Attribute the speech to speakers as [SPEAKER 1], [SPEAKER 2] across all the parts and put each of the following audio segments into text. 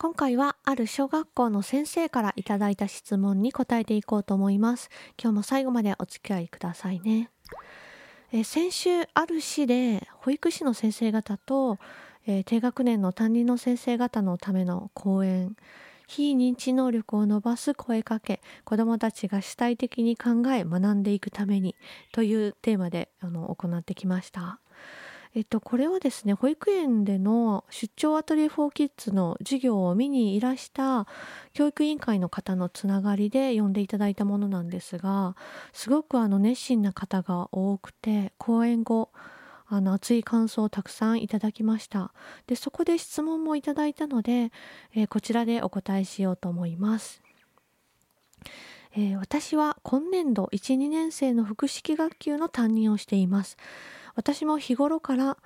[SPEAKER 1] 今回はある小学校の先生からいただいた質問に答えていこうと思います。今日も最後までお付き合いくださいね。え先週ある市で保育士の先生方と、えー、低学年の担任の先生方のための講演非認知能力を伸ばす声かけ子どもたちが主体的に考え学んでいくためにというテーマであの行ってきました。えっと、これはですね保育園での出張アトリエ4キッズの授業を見にいらした教育委員会の方のつながりで呼んでいただいたものなんですがすごくあの熱心な方が多くて講演後あの熱い感想をたくさんいただきましたでそこで質問もいただいたので、えー、こちらでお答えしようと思います。えー、私は今年度12年生の複式学級の担任をしています私も日頃から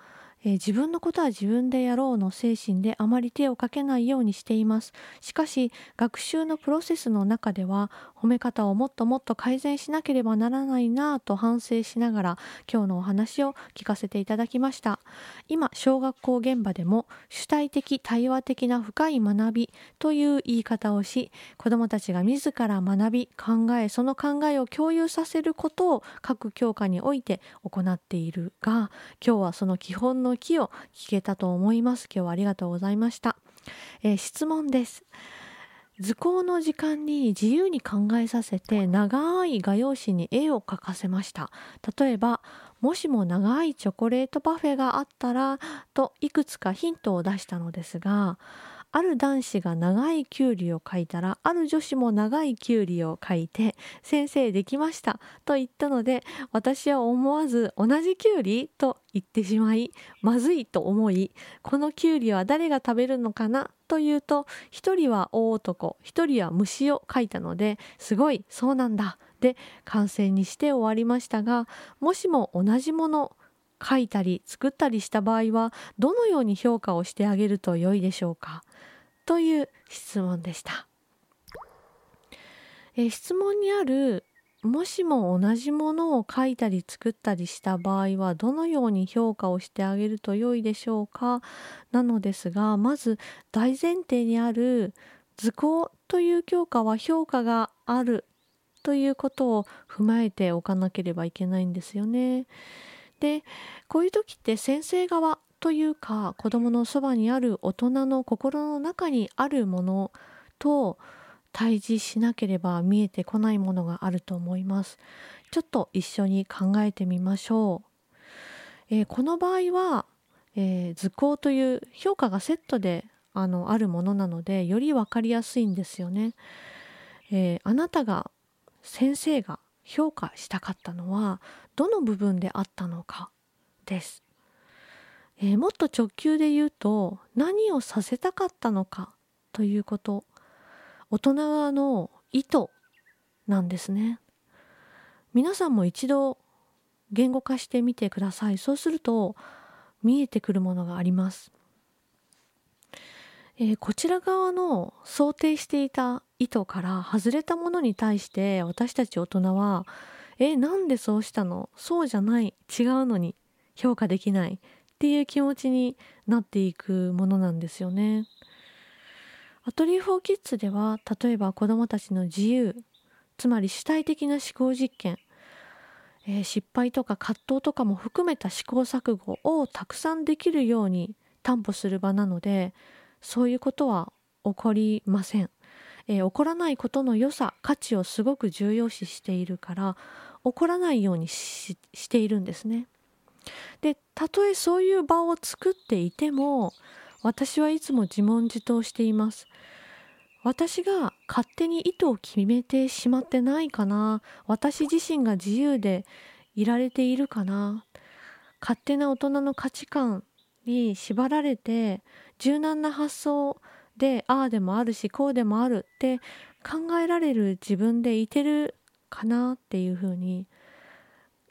[SPEAKER 1] えー、自分のことは自分でやろうの精神であまり手をかけないようにしています。しかし学習のプロセスの中では褒め方をもっともっと改善しなければならないなぁと反省しながら今日のお話を聞かせていただきました。今小学校現場でも主体的対話的な深い学びという言い方をし子どもたちが自ら学び考えその考えを共有させることを各教科において行っているが今日はその基本のの木を聞けたと思います。今日はありがとうございました、えー、質問です。図工の時間に自由に考えさせて長い画用紙に絵を描かせました。例えばもしも長いチョコレートパフェがあったらといくつかヒントを出したのですがある男子が長いきゅうりを書いたらある女子も長いきゅうりを書いて「先生できました」と言ったので私は思わず「同じきゅうり?」と言ってしまいまずいと思いこのきゅうりは誰が食べるのかなというと一人は大男一人は虫を書いたのですごいそうなんだで完成にして終わりましたがもしも同じもの書いたり作ったりした場合はどのように評価をしてあげると良いでしょうか？という質問でした。え質問にあるもしも同じものを書いたり作ったりした場合はどのように評価をしてあげると良いでしょうか？なのですがまず大前提にある図工という教科は評価があるということを踏まえておかなければいけないんですよね。でこういう時って先生側というか子どものそばにある大人の心の中にあるものと対峙しなければ見えてこないものがあると思います。ちょっと一緒に考えてみましょう。えー、この場合は、えー、図工という評価がセットであのあるものなのでより分かりやすいんですよね。えー、あなたが先生が評価したかったのはどの部分であったのかです。えー、もっと直球で言うと何をさせたかったのかということ。大人側の意図なんですね。皆さんも一度言語化してみてください。そうすると見えてくるものがあります、えー、こちら側の想定していた意図から外れたものに対して私たち大人はえなんでそうしたのそうじゃない。違うのに。評価できない。っていう気持ちになっていくものなんですよね。アトリエ4キッズでは例えば子どもたちの自由つまり主体的な思考実験、えー、失敗とか葛藤とかも含めた試行錯誤をたくさんできるように担保する場なのでそういうことは起こりません、えー、起こらないことの良さ価値をすごく重要視しているから起こらないようにしているんですね。でたとえそういう場を作っていても私はいつも自問自答しています。私が勝手に意図を決めてしまってないかな？私自身が自由でいられているかな？勝手な大人の価値観に縛られて柔軟な発想でああでもあるしこうでもあるって考えられる自分でいてるかなっていうふうに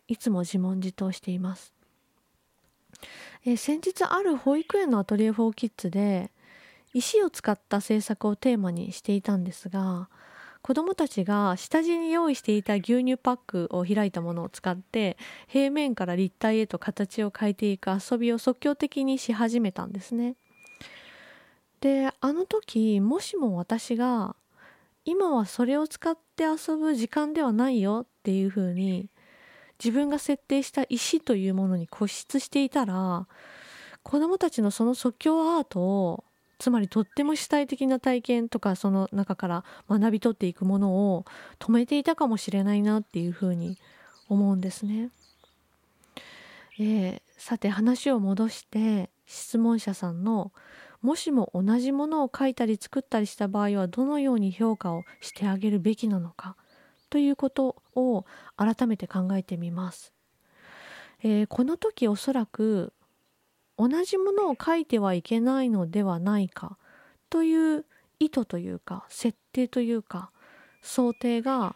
[SPEAKER 1] いつも自問自答しています。え、先日ある保育園のアトリエ・フォー・キッズで石を使った制作をテーマにしていたんですが子どもたちが下地に用意していた牛乳パックを開いたものを使って平面から立体へと形を変えていく遊びを即興的にし始めたんですね。であの時もしも私が今はそれを使って遊ぶ時間ではないよっていうふうに自分が設定した石というものに固執していたら子どもたちのその即興アートをつまりとっても主体的な体験とかその中から学び取っていくものを止めていたかもしれないなっていうふうに思うんですね。えー、さて話を戻して質問者さんのもしも同じものを書いたり作ったりした場合はどのように評価をしてあげるべきなのかということを改めて考えてみます。えー、この時おそらく同じものを書いてはいけないのではないかという意図というか設定というか想定が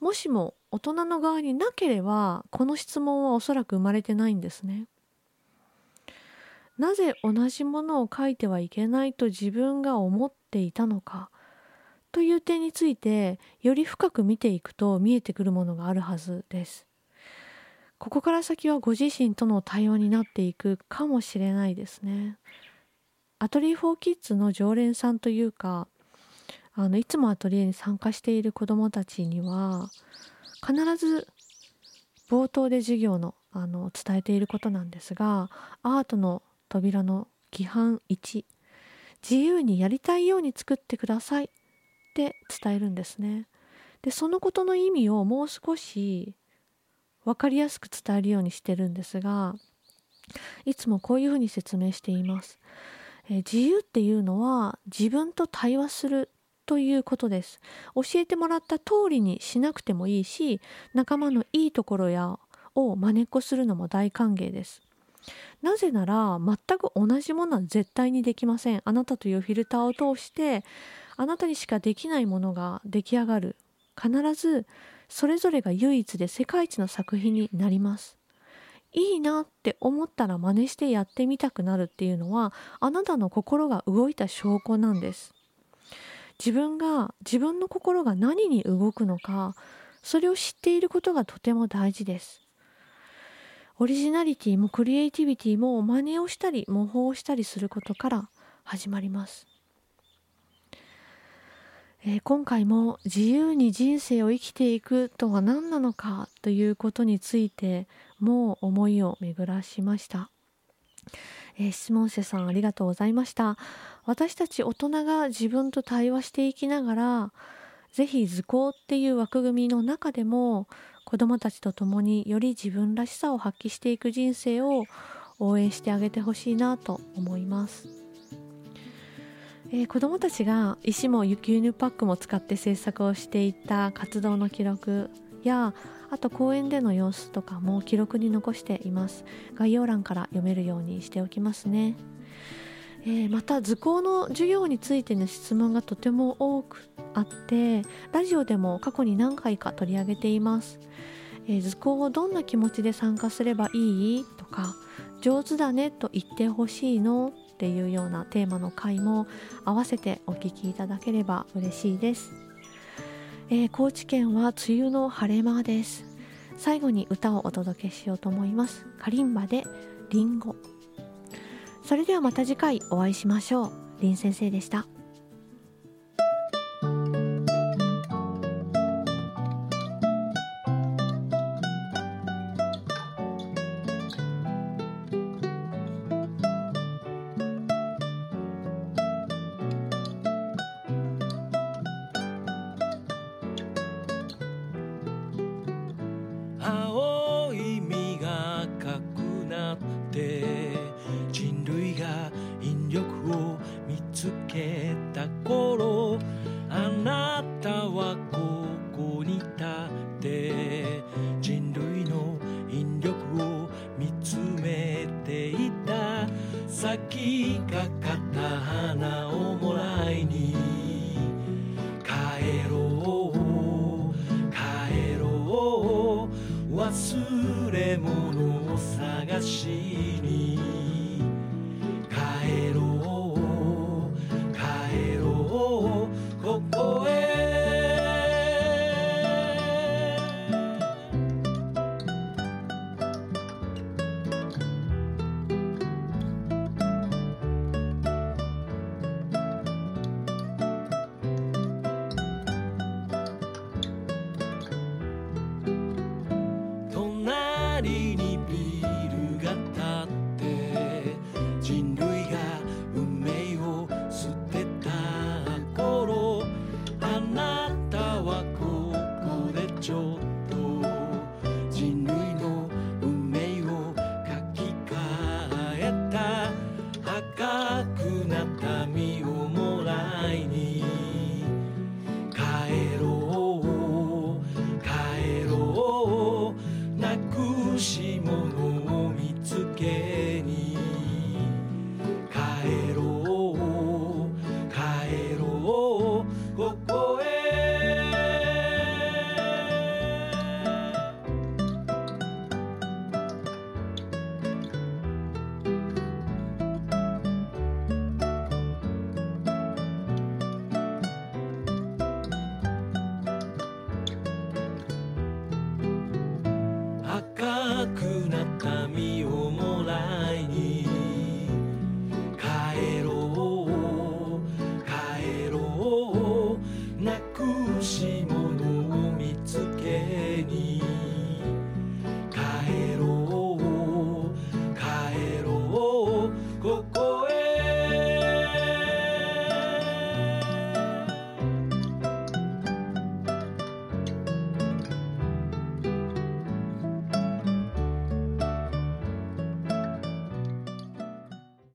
[SPEAKER 1] もしも大人の側になければこの質問はおそらく生まれてないんですね。なぜ同じものを書いてはいけないと自分が思っていたのか？という点についてより深く見ていくと見えてくるものがあるはずです。ここから先はご自身との対話になっていくかもしれないですね。アトリエフォーキッズの常連さんというかあのいつもアトリエに参加している子どもたちには必ず冒頭で授業のあの伝えていることなんですがアートの扉の規範1自由にやりたいように作ってくださいって伝えるんですね。でそのことの意味をもう少し分かりやすく伝えるようにしてるんですがいつもこういうふうに説明しています。え自由っていうのは自分と対話するということです。教えてもらった通りにしなくてもいいし仲間のいいところやを真似っこするのも大歓迎です。なぜなら全く同じものは絶対にできません。あなたというフィルターを通してあなたにしかできないものが出来上がる。必ずそれぞれが唯一で世界一の作品になります。いいなって思ったら真似してやってみたくなるっていうのはあなたの心が動いた証拠なんです。自分が自分の心が何に動くのかそれを知っていることがとても大事です。オリジナリティもクリエイティビティも真似をしたり模倣したりすることから始まります。えー、今回も自由に人生を生きていくとは何なのかということについてもう思いを巡らしました。えー、質問者さんありがとうございました。私たち大人が自分と対話していきながら、ぜひ図工っていう枠組みの中でも子どもたちと共により自分らしさを発揮していく人生を応援してあげてほしいなと思います。えー、子どもたちが石も牛乳パックも使って制作をしていた活動の記録やあと公園での様子とかも記録に残しています概要欄から読めるようにしておきますね、えー、また図工の授業についての質問がとても多くあってラジオでも過去に何回か取り上げています、えー、図工をどんな気持ちで参加すればいい？とか上手だねと言ってほしいの？っていうようなテーマの回も合わせてお聞きいただければ嬉しいです、えー、高知県は梅雨の晴れ間です。最後に歌をお届けしようと思います。カリンバでリンゴ。それではまた次回お会いしましょう。林先生でした。
[SPEAKER 2] ていた咲きかかった花をもらいに。帰ろう帰ろう。忘れ物を探しに。